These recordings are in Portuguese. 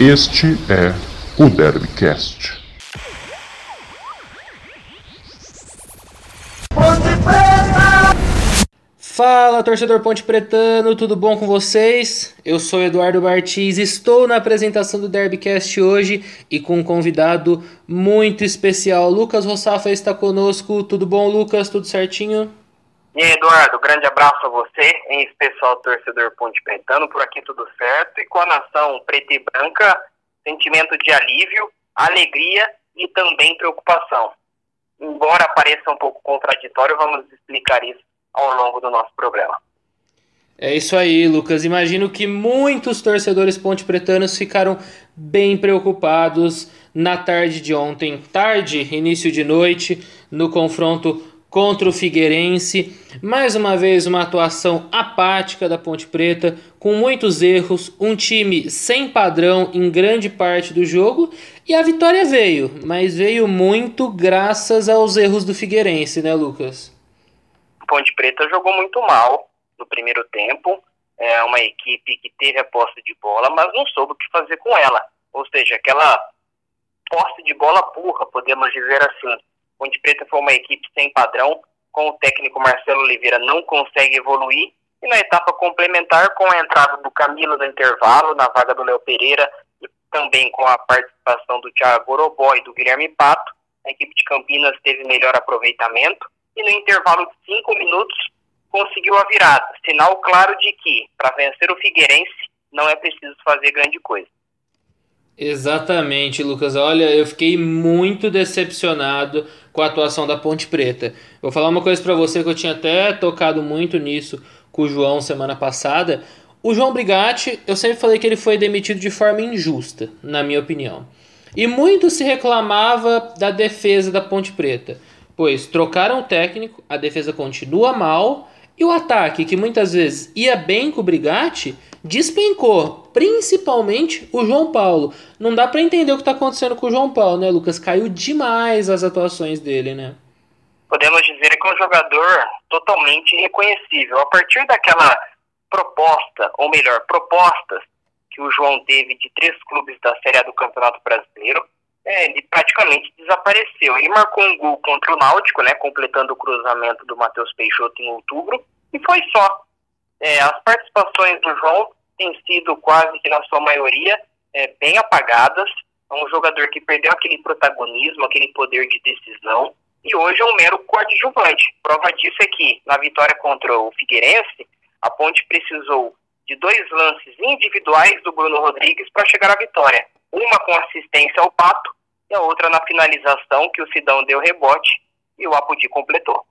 Este é o Derbycast. Fala, torcedor Ponte Pretano, tudo bom com vocês? Eu sou Eduardo Bartiz, estou na apresentação do Derbycast hoje e com um convidado muito especial. Lucas Rossafa está conosco. Tudo bom, Lucas? Tudo certinho? E Eduardo, grande abraço a você, em especial torcedor Ponte Pretano, por aqui tudo certo. E com a nação preta e branca, sentimento de alívio, alegria e também preocupação. Embora pareça um pouco contraditório, vamos explicar isso ao longo do nosso programa. É isso aí, Lucas. Imagino que muitos torcedores ponte pretanos ficaram bem preocupados na tarde de ontem, tarde, início de noite, no confronto contra o Figueirense. Mais uma vez, uma atuação apática da Ponte Preta, com muitos erros, um time sem padrão em grande parte do jogo. E a vitória veio, mas veio muito graças aos erros do Figueirense, né, Lucas? Ponte Preta jogou muito mal no primeiro tempo. É uma equipe que teve a posse de bola, mas não soube o que fazer com ela. Ou seja, aquela posse de bola burra, podemos dizer assim Ponte Preta foi uma equipe sem padrão, com o técnico Marcelo Oliveira não consegue evoluir, e na etapa complementar, com a entrada do Camilo no intervalo, na vaga do Léo Pereira, e também com a participação do Thiago Orobó e do Guilherme Pato, a equipe de Campinas teve melhor aproveitamento, e no intervalo de cinco minutos conseguiu a virada, sinal claro de que, para vencer o Figueirense, não é preciso fazer grande coisa. Exatamente, Lucas. Olha, eu fiquei muito decepcionado com a atuação da Ponte Preta. Vou falar uma coisa para você que eu tinha até tocado muito nisso com o João semana passada. O João Brigatti, eu sempre falei que ele foi demitido de forma injusta, na minha opinião. E muito se reclamava da defesa da Ponte Preta, pois trocaram o técnico, a defesa continua mal e o ataque, que muitas vezes ia bem com o Brigatti, despencou, principalmente o João Paulo. Não dá para entender o que está acontecendo com o João Paulo, né, Lucas? Caiu demais as atuações dele, né? Podemos dizer que é um jogador totalmente reconhecível. A partir daquela proposta, ou melhor, propostas que o João teve de três clubes da Série A do Campeonato Brasileiro, é, ele praticamente desapareceu. Ele marcou um gol contra o Náutico, né, completando o cruzamento do Matheus Peixoto em outubro, e foi só. É, as participações do João têm sido quase que na sua maioria é, bem apagadas. É um jogador que perdeu aquele protagonismo, aquele poder de decisão, e hoje é um mero coadjuvante. Prova disso é que, na vitória contra o Figueirense, a Ponte precisou de dois lances individuais do Bruno Rodrigues para chegar à vitória. Uma com assistência ao Pato e a outra na finalização, que o Sidão deu rebote e o Apodi completou.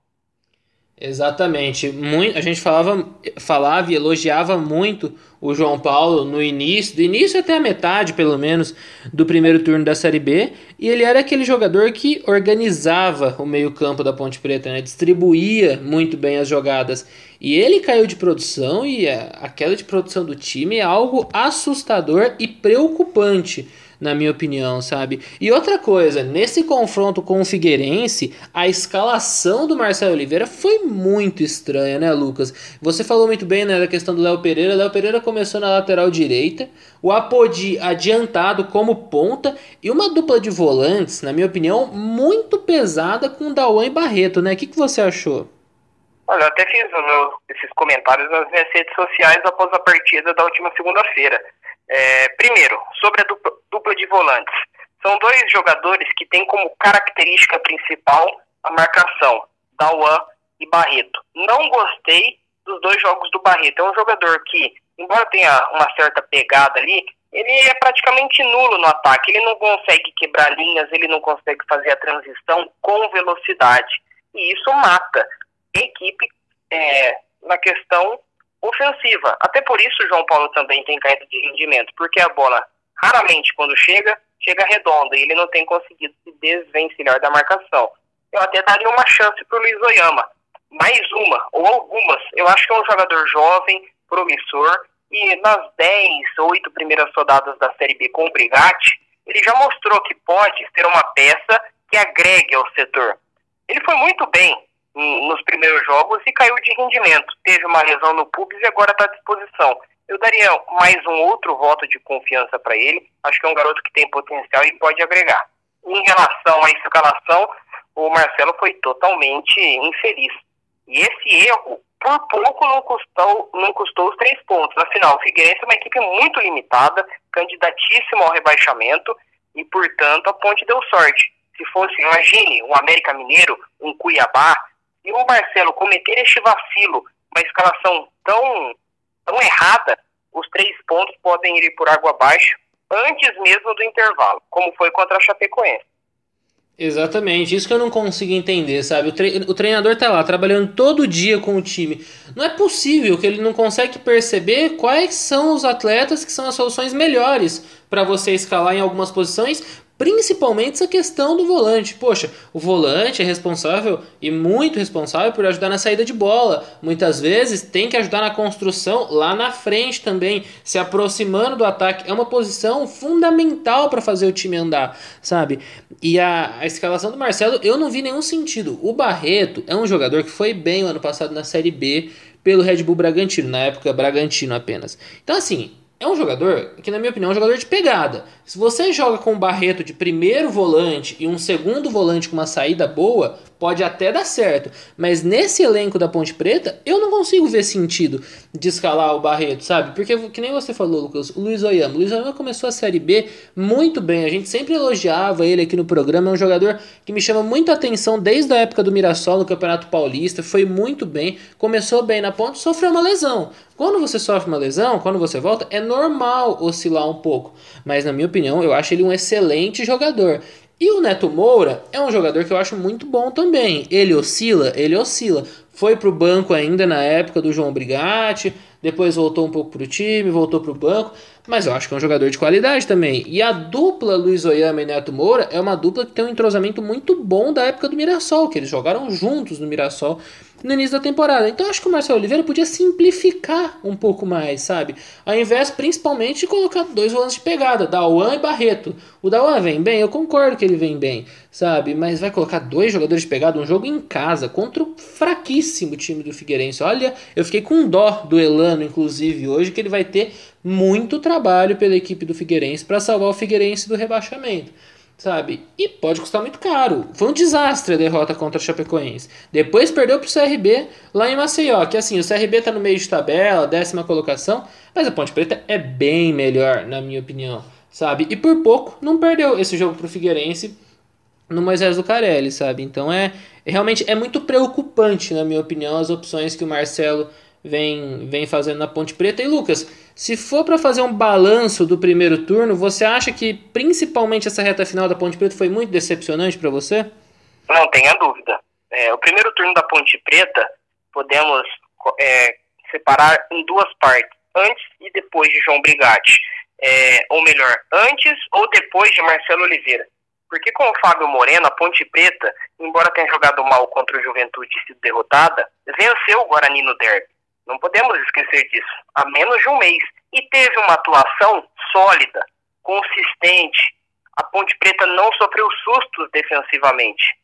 Exatamente. Muito, a gente falava, falava e elogiava muito o João Paulo no início, do início até a metade, pelo menos, do primeiro turno da Série B. E ele era aquele jogador que organizava o meio-campo da Ponte Preta, né? distribuía muito bem as jogadas. E ele caiu de produção e a, a queda de produção do time é algo assustador e preocupante na minha opinião, sabe? E outra coisa, nesse confronto com o Figueirense, a escalação do Marcelo Oliveira foi muito estranha, né, Lucas? Você falou muito bem né, da questão do Léo Pereira. Léo Pereira começou na lateral direita, o Apodi adiantado como ponta e uma dupla de volantes, na minha opinião, muito pesada com Dawan e Barreto, né? O que, que você achou? Olha, eu até fiz meu, esses comentários nas minhas redes sociais após a partida da última segunda-feira. É, primeiro, sobre a dupla, dupla de volantes. São dois jogadores que têm como característica principal a marcação, Dawan e Barreto. Não gostei dos dois jogos do Barreto. É um jogador que, embora tenha uma certa pegada ali, ele é praticamente nulo no ataque. Ele não consegue quebrar linhas, ele não consegue fazer a transição com velocidade. E isso mata a equipe é, na questão ofensiva. Até por isso o João Paulo também tem caído de rendimento, porque a bola raramente quando chega, chega redonda e ele não tem conseguido se desvencilhar da marcação. Eu até daria uma chance para o Luiz Oyama. Mais uma, ou algumas. Eu acho que é um jogador jovem, promissor, e nas 10, 8 primeiras rodadas da Série B com o Brigatti, ele já mostrou que pode ser uma peça que agregue ao setor. Ele foi muito bem nos primeiros jogos e caiu de rendimento. Teve uma lesão no pubis e agora está à disposição. Eu daria mais um outro voto de confiança para ele. Acho que é um garoto que tem potencial e pode agregar. Em relação à escalação, o Marcelo foi totalmente infeliz. E esse erro, por pouco, não custou, não custou os três pontos. Afinal, o Figueirense é uma equipe muito limitada, candidatíssima ao rebaixamento, e, portanto, a Ponte deu sorte. Se fosse, imagine, um América Mineiro, um Cuiabá, e o Marcelo cometer este vacilo, uma escalação tão, tão errada, os três pontos podem ir por água abaixo antes mesmo do intervalo, como foi contra a Chapecoense. Exatamente, isso que eu não consigo entender, sabe? O, tre o, treinador tá lá trabalhando todo dia com o time. Não é possível que ele não consegue perceber quais são os atletas que são as soluções melhores para você escalar em algumas posições Principalmente essa questão do volante. Poxa, o volante é responsável e muito responsável por ajudar na saída de bola. Muitas vezes tem que ajudar na construção lá na frente também, se aproximando do ataque. É uma posição fundamental para fazer o time andar, sabe? E a, a escalação do Marcelo, eu não vi nenhum sentido. O Barreto é um jogador que foi bem o ano passado na Série B pelo Red Bull Bragantino, na época Bragantino apenas. Então, assim, é um jogador que, na minha opinião, é um jogador de pegada. Se você joga com um Barreto de primeiro volante e um segundo volante com uma saída boa, pode até dar certo. Mas nesse elenco da Ponte Preta, eu não consigo ver sentido de escalar o Barreto, sabe? Porque, que nem você falou, Lucas, o Luiz Oyama. O Luiz Oyama começou a Série B muito bem. A gente sempre elogiava ele aqui no programa. É um jogador que me chama muita atenção desde a época do Mirassol no Campeonato Paulista. Foi muito bem. Começou bem na ponta, sofreu uma lesão. Quando você sofre uma lesão, quando você volta, é normal oscilar um pouco. Mas, na minha opinião, eu acho ele um excelente jogador. E o Neto Moura é um jogador que eu acho muito bom também. Ele oscila, ele oscila. Foi pro banco ainda na época do João Brigatti, depois voltou um pouco pro time, voltou pro banco, mas eu acho que é um jogador de qualidade também. E a dupla Luiz Oyama e Neto Moura é uma dupla que tem um entrosamento muito bom da época do Mirassol, que eles jogaram juntos no Mirassol no início da temporada. Então acho que o Marcelo Oliveira podia simplificar um pouco mais, sabe? Ao invés principalmente de colocar dois volantes de pegada, Dawan e Barreto. O Dawan vem bem, eu concordo que ele vem bem, sabe? Mas vai colocar dois jogadores de pegada, um jogo em casa, contra o fraquíssimo time do Figueirense. Olha, eu fiquei com dó do Elano, inclusive, hoje, que ele vai ter muito trabalho pela equipe do Figueirense para salvar o Figueirense do rebaixamento sabe? E pode custar muito caro. Foi um desastre a derrota contra o Chapecoense. Depois perdeu para o CRB lá em Maceió, que assim, o CRB está no meio de tabela, décima colocação, mas a Ponte Preta é bem melhor, na minha opinião, sabe? E por pouco não perdeu esse jogo para o Figueirense no Moisés Lucarelli, sabe? Então é realmente é muito preocupante, na minha opinião, as opções que o Marcelo vem, vem fazendo na Ponte Preta. E Lucas, se for para fazer um balanço do primeiro turno, você acha que principalmente essa reta final da Ponte Preta foi muito decepcionante para você? Não tenha dúvida. É, o primeiro turno da Ponte Preta podemos é, separar em duas partes, antes e depois de João Brigatti. É, ou melhor, antes ou depois de Marcelo Oliveira. Porque com o Fábio Moreno, a Ponte Preta, embora tenha jogado mal contra o Juventude e sido derrotada, venceu o Guarani no derby. Não podemos esquecer disso. Há menos de um mês. E teve uma atuação sólida, consistente. A Ponte Preta não sofreu sustos defensivamente.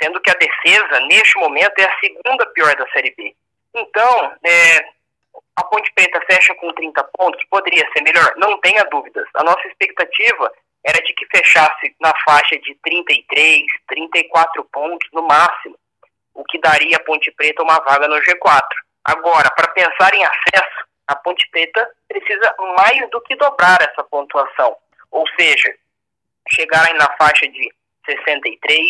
Sendo que a defesa, neste momento, é a segunda pior da Série B. Então, é, a Ponte Preta fecha com 30 pontos. Poderia ser melhor? Não tenha dúvidas. A nossa expectativa era de que fechasse na faixa de 33, 34 pontos no máximo, o que daria a Ponte Preta uma vaga no G4. Agora, para pensar em acesso, a Ponte Preta precisa mais do que dobrar essa pontuação. Ou seja, chegar aí na faixa de 63,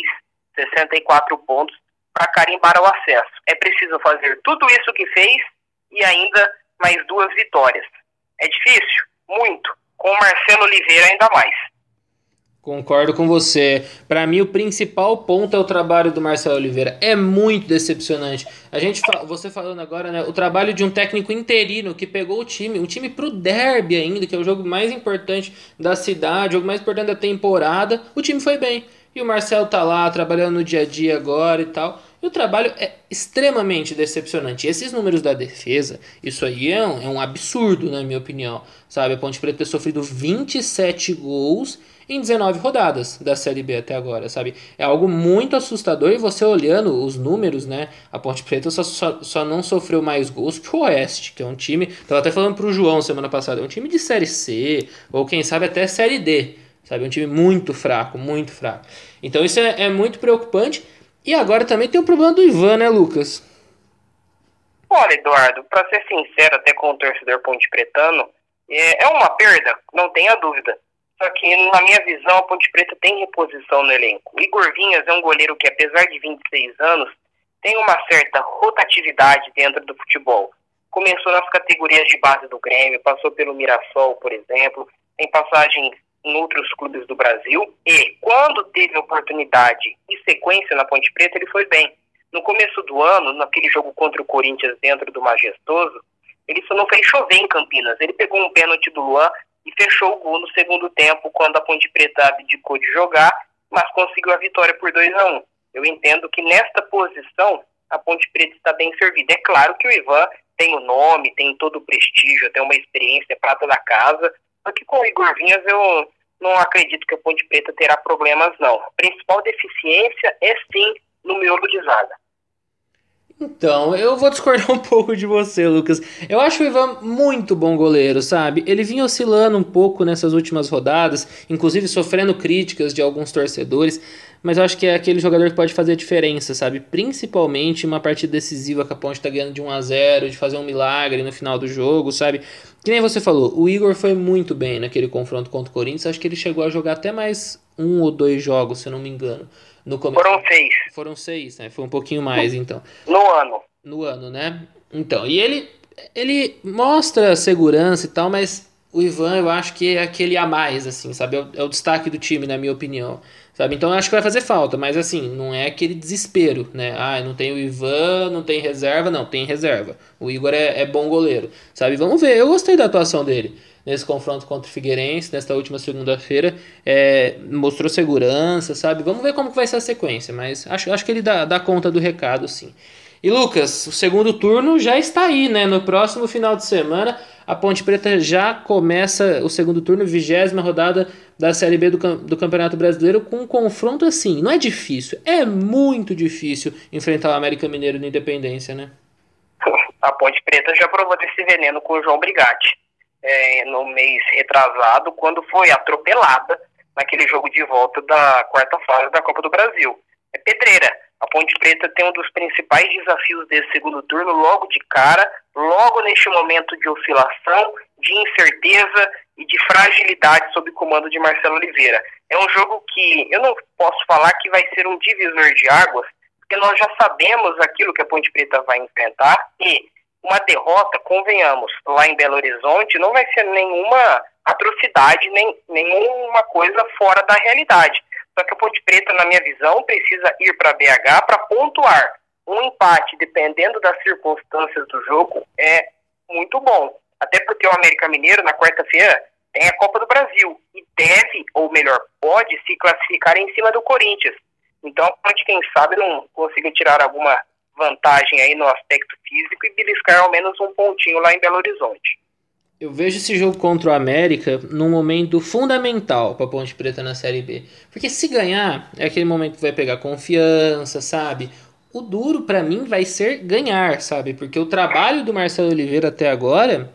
64 pontos para carimbar o acesso. É preciso fazer tudo isso que fez e ainda mais duas vitórias. É difícil? Muito. Com o Marcelo Oliveira ainda mais. Concordo com você. Para mim, o principal ponto é o trabalho do Marcelo Oliveira. É muito decepcionante. A gente, você falando agora, né, o trabalho de um técnico interino que pegou o time, um time pro derby ainda, que é o jogo mais importante da cidade, o jogo mais importante da temporada. O time foi bem. E o Marcelo tá lá trabalhando no dia a dia agora e tal. E o trabalho é extremamente decepcionante. E esses números da defesa, isso aí é um, é um absurdo, na minha opinião. Sabe, a Ponte Preta ter sofrido 27 gols em 19 rodadas da Série B até agora, sabe? É algo muito assustador e você olhando os números, né? A Ponte Preta só, só, só não sofreu mais gols que o Oeste, que é um time. Tava até falando pro João semana passada, é um time de Série C, ou quem sabe até Série D, sabe? Um time muito fraco, muito fraco. Então isso é, é muito preocupante. E agora também tem o problema do Ivan, né, Lucas? Olha, Eduardo, para ser sincero até com o torcedor ponte pretano, é, é uma perda, não tenha dúvida. Só que, na minha visão, a Ponte Preta tem reposição no elenco. Igor Vinhas é um goleiro que, apesar de 26 anos, tem uma certa rotatividade dentro do futebol. Começou nas categorias de base do Grêmio, passou pelo Mirassol, por exemplo, tem passagens em outros clubes do Brasil e, quando teve oportunidade e sequência na Ponte Preta, ele foi bem. No começo do ano, naquele jogo contra o Corinthians dentro do Majestoso, ele só não fez chover em Campinas. Ele pegou um pênalti do Luan e fechou o gol no segundo tempo, quando a Ponte Preta abdicou de jogar, mas conseguiu a vitória por 2 a 1 um. Eu entendo que nesta posição a Ponte Preta está bem servida. É claro que o Ivan tem o nome, tem todo o prestígio, tem uma experiência prata da casa, só que com o Igor Vinhas eu não acredito que a Ponte Preta terá problemas, não. A principal deficiência é sim no miolo de zaga. Então, eu vou discordar um pouco de você, Lucas. Eu acho o Ivan muito bom goleiro, sabe? Ele vinha oscilando um pouco nessas últimas rodadas, inclusive sofrendo críticas de alguns torcedores, mas eu acho que é aquele jogador que pode fazer a diferença, sabe? Principalmente uma partida decisiva que a Ponte tá ganhando de 1 a 0 de fazer um milagre no final do jogo, sabe? Que nem você falou, o Igor foi muito bem naquele confronto contra o Corinthians, acho que ele chegou a jogar até mais um ou dois jogos, se eu não me engano. No começo, Foram seis. Foram seis, né? Foi um pouquinho mais, então. No ano. No ano, né? Então, e ele, ele mostra segurança e tal, mas o Ivan eu acho que é aquele a mais, assim, sabe? É o, é o destaque do time, na minha opinião. Sabe? Então eu acho que vai fazer falta, mas assim, não é aquele desespero, né? Ah, não tem o Ivan, não tem reserva, não, tem reserva. O Igor é, é bom goleiro, sabe? Vamos ver, eu gostei da atuação dele nesse confronto contra o Figueirense, nesta última segunda-feira. É, mostrou segurança, sabe? Vamos ver como que vai ser a sequência, mas acho, acho que ele dá, dá conta do recado, sim. E Lucas, o segundo turno já está aí, né? No próximo final de semana, a Ponte Preta já começa o segundo turno, vigésima rodada da Série B do, do Campeonato Brasileiro, com um confronto assim. Não é difícil, é muito difícil enfrentar o América Mineiro na Independência, né? A Ponte Preta já provou desse veneno com o João Brigatti é, no mês retrasado, quando foi atropelada naquele jogo de volta da quarta fase da Copa do Brasil. É pedreira. A Ponte Preta tem um dos principais desafios desse segundo turno logo de cara, logo neste momento de oscilação, de incerteza e de fragilidade sob comando de Marcelo Oliveira. É um jogo que eu não posso falar que vai ser um divisor de águas, porque nós já sabemos aquilo que a Ponte Preta vai enfrentar e uma derrota, convenhamos, lá em Belo Horizonte não vai ser nenhuma atrocidade, nem nenhuma coisa fora da realidade. Só que a Ponte Preta, na minha visão, precisa ir para BH para pontuar. Um empate, dependendo das circunstâncias do jogo, é muito bom. Até porque o América Mineiro, na quarta-feira, tem a Copa do Brasil e deve, ou melhor, pode se classificar em cima do Corinthians. Então, a Ponte, quem sabe, não consiga tirar alguma vantagem aí no aspecto físico e beliscar ao menos um pontinho lá em Belo Horizonte. Eu vejo esse jogo contra o América num momento fundamental para Ponte Preta na Série B. Porque se ganhar, é aquele momento que vai pegar confiança, sabe? O duro para mim vai ser ganhar, sabe? Porque o trabalho do Marcelo Oliveira até agora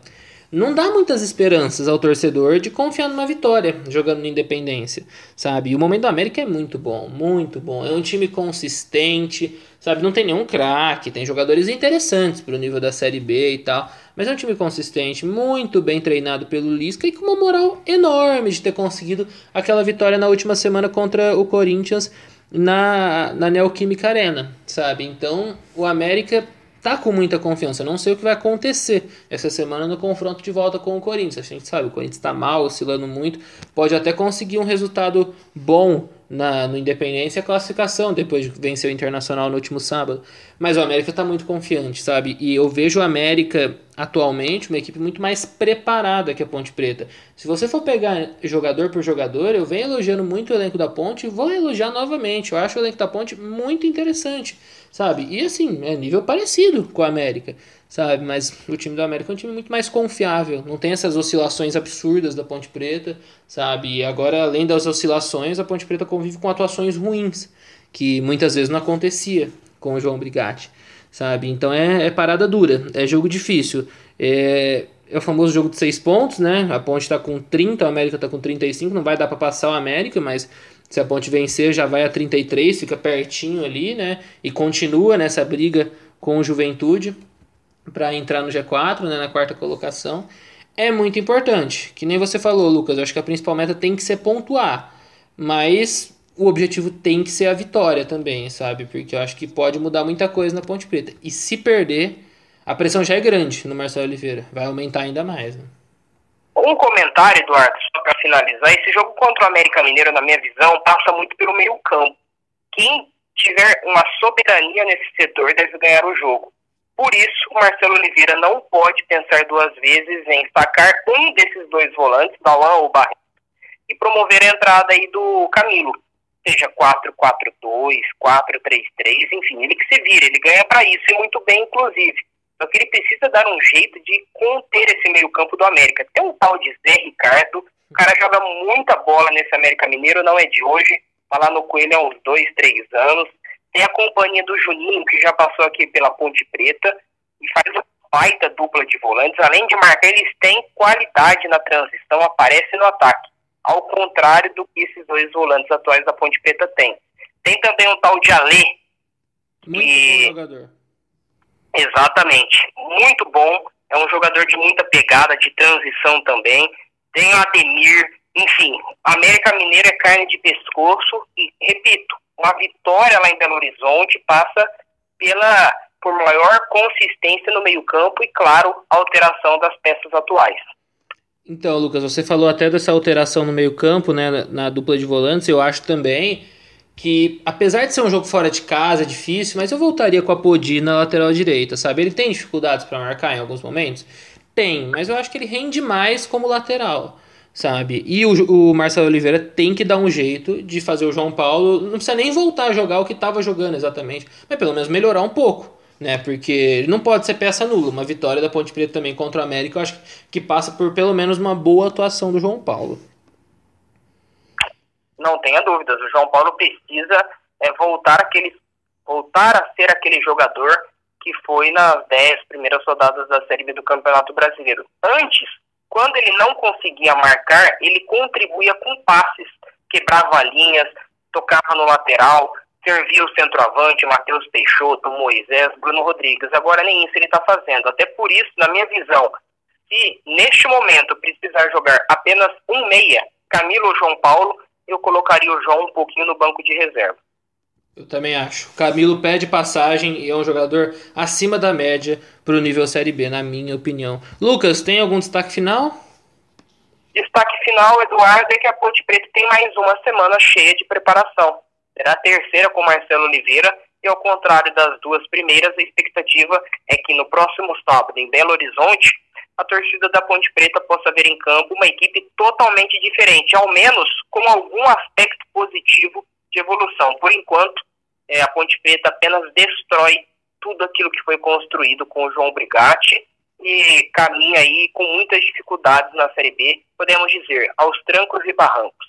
não dá muitas esperanças ao torcedor de confiar numa vitória jogando na Independência, sabe? E o momento do América é muito bom, muito bom. É um time consistente, sabe? Não tem nenhum craque, tem jogadores interessantes para o nível da Série B e tal, mas é um time consistente, muito bem treinado pelo Lisca e com uma moral enorme de ter conseguido aquela vitória na última semana contra o Corinthians na, na Neoquímica Arena, sabe? Então o América tá com muita confiança. Eu não sei o que vai acontecer essa semana no confronto de volta com o Corinthians. A gente sabe, o Corinthians está mal, oscilando muito. Pode até conseguir um resultado bom na, no Independência a classificação, depois de vencer o Internacional no último sábado. Mas o América está muito confiante, sabe? E eu vejo o América atualmente, uma equipe muito mais preparada que a Ponte Preta. Se você for pegar jogador por jogador, eu venho elogiando muito o elenco da Ponte e vou elogiar novamente. Eu acho o elenco da Ponte muito interessante, sabe? E assim, é nível parecido com a América, sabe? Mas o time do América é um time muito mais confiável, não tem essas oscilações absurdas da Ponte Preta, sabe? E agora, além das oscilações, a Ponte Preta convive com atuações ruins, que muitas vezes não acontecia com o João Brigatti sabe? Então é, é parada dura, é jogo difícil. É, é o famoso jogo de seis pontos, né? A Ponte está com 30, a América está com 35, não vai dar para passar o América, mas se a Ponte vencer já vai a 33, fica pertinho ali, né? E continua nessa briga com o Juventude para entrar no G4, né? na quarta colocação. É muito importante, que nem você falou, Lucas. Eu acho que a principal meta tem que ser pontuar, mas o objetivo tem que ser a vitória também, sabe? Porque eu acho que pode mudar muita coisa na Ponte Preta. E se perder, a pressão já é grande no Marcelo Oliveira. Vai aumentar ainda mais. Né? Um comentário, Eduardo, só para finalizar. Esse jogo contra o América Mineiro, na minha visão, passa muito pelo meio campo. Quem tiver uma soberania nesse setor deve ganhar o jogo. Por isso, o Marcelo Oliveira não pode pensar duas vezes em sacar um desses dois volantes, Dallan ou Barreto, e promover a entrada aí do Camilo seja 4-4-2, 4-3-3, enfim, ele que se vira, ele ganha para isso e muito bem, inclusive. Só que ele precisa dar um jeito de conter esse meio-campo do América. Tem um tal de Zé Ricardo, o cara joga muita bola nesse América Mineiro, não é de hoje, tá lá no Coelho há uns dois, três anos. Tem a companhia do Juninho, que já passou aqui pela Ponte Preta, e faz uma baita dupla de volantes. Além de marcar, eles têm qualidade na transição, aparece no ataque ao contrário do que esses dois volantes atuais da Ponte Preta têm. Tem também um tal de Alê. Muito que... bom jogador. Exatamente. Muito bom. É um jogador de muita pegada, de transição também. Tem o Ademir. Enfim, América Mineira é carne de pescoço. E, repito, uma vitória lá em Belo Horizonte passa pela por maior consistência no meio-campo e, claro, alteração das peças atuais. Então, Lucas, você falou até dessa alteração no meio-campo, né, na, na, dupla de volantes. Eu acho também que, apesar de ser um jogo fora de casa, é difícil, mas eu voltaria com a Podi na lateral direita, sabe? Ele tem dificuldades para marcar em alguns momentos? Tem, mas eu acho que ele rende mais como lateral, sabe? E o, o Marcelo Oliveira tem que dar um jeito de fazer o João Paulo, não precisa nem voltar a jogar o que estava jogando exatamente, mas pelo menos melhorar um pouco né? Porque não pode ser peça nula. Uma vitória da Ponte Preta também contra o América, eu acho que passa por pelo menos uma boa atuação do João Paulo. Não tenha dúvidas, o João Paulo precisa é, voltar aquele voltar a ser aquele jogador que foi nas 10 primeiras rodadas da Série B do Campeonato Brasileiro. Antes, quando ele não conseguia marcar, ele contribuía com passes, quebrava linhas, tocava no lateral, serviu o centroavante, Matheus Peixoto, Moisés, Bruno Rodrigues. Agora nem isso ele está fazendo. Até por isso, na minha visão, se neste momento precisar jogar apenas um meia, Camilo ou João Paulo, eu colocaria o João um pouquinho no banco de reserva. Eu também acho. Camilo pede passagem e é um jogador acima da média para o nível Série B, na minha opinião. Lucas, tem algum destaque final? Destaque final, Eduardo, é que a Ponte Preta tem mais uma semana cheia de preparação. Será a terceira com Marcelo Oliveira e ao contrário das duas primeiras, a expectativa é que no próximo sábado, em Belo Horizonte, a torcida da Ponte Preta possa ver em campo uma equipe totalmente diferente, ao menos com algum aspecto positivo de evolução. Por enquanto, é, a Ponte Preta apenas destrói tudo aquilo que foi construído com o João Brigatti e caminha aí com muitas dificuldades na Série B, podemos dizer, aos trancos e barrancos.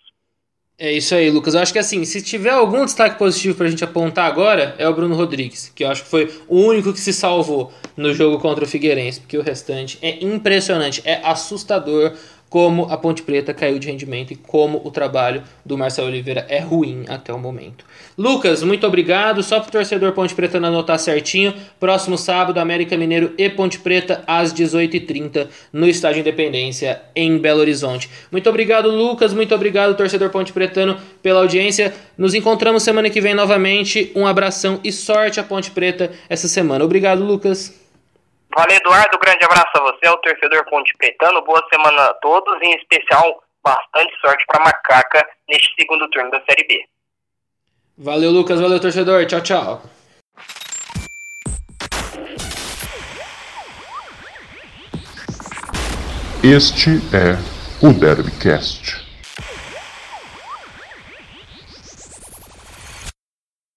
É isso aí, Lucas. Eu acho que assim, se tiver algum destaque positivo pra gente apontar agora, é o Bruno Rodrigues, que eu acho que foi o único que se salvou no jogo contra o Figueirense, porque o restante é impressionante, é assustador como a Ponte Preta caiu de rendimento e como o trabalho do Marcelo Oliveira é ruim até o momento. Lucas, muito obrigado. Só para o torcedor Ponte Preta anotar certinho. Próximo sábado, América Mineiro e Ponte Preta às 18h30 no Estádio Independência em Belo Horizonte. Muito obrigado, Lucas. Muito obrigado, torcedor Ponte Pretano, pela audiência. Nos encontramos semana que vem novamente. Um abração e sorte a Ponte Preta essa semana. Obrigado, Lucas. Valeu, Eduardo. Grande abraço a você, ao torcedor Ponte Pretano. Boa semana a todos, em especial, bastante sorte para Macaca neste segundo turno da Série B. Valeu, Lucas. Valeu, torcedor. Tchau, tchau. Este é o Derbycast.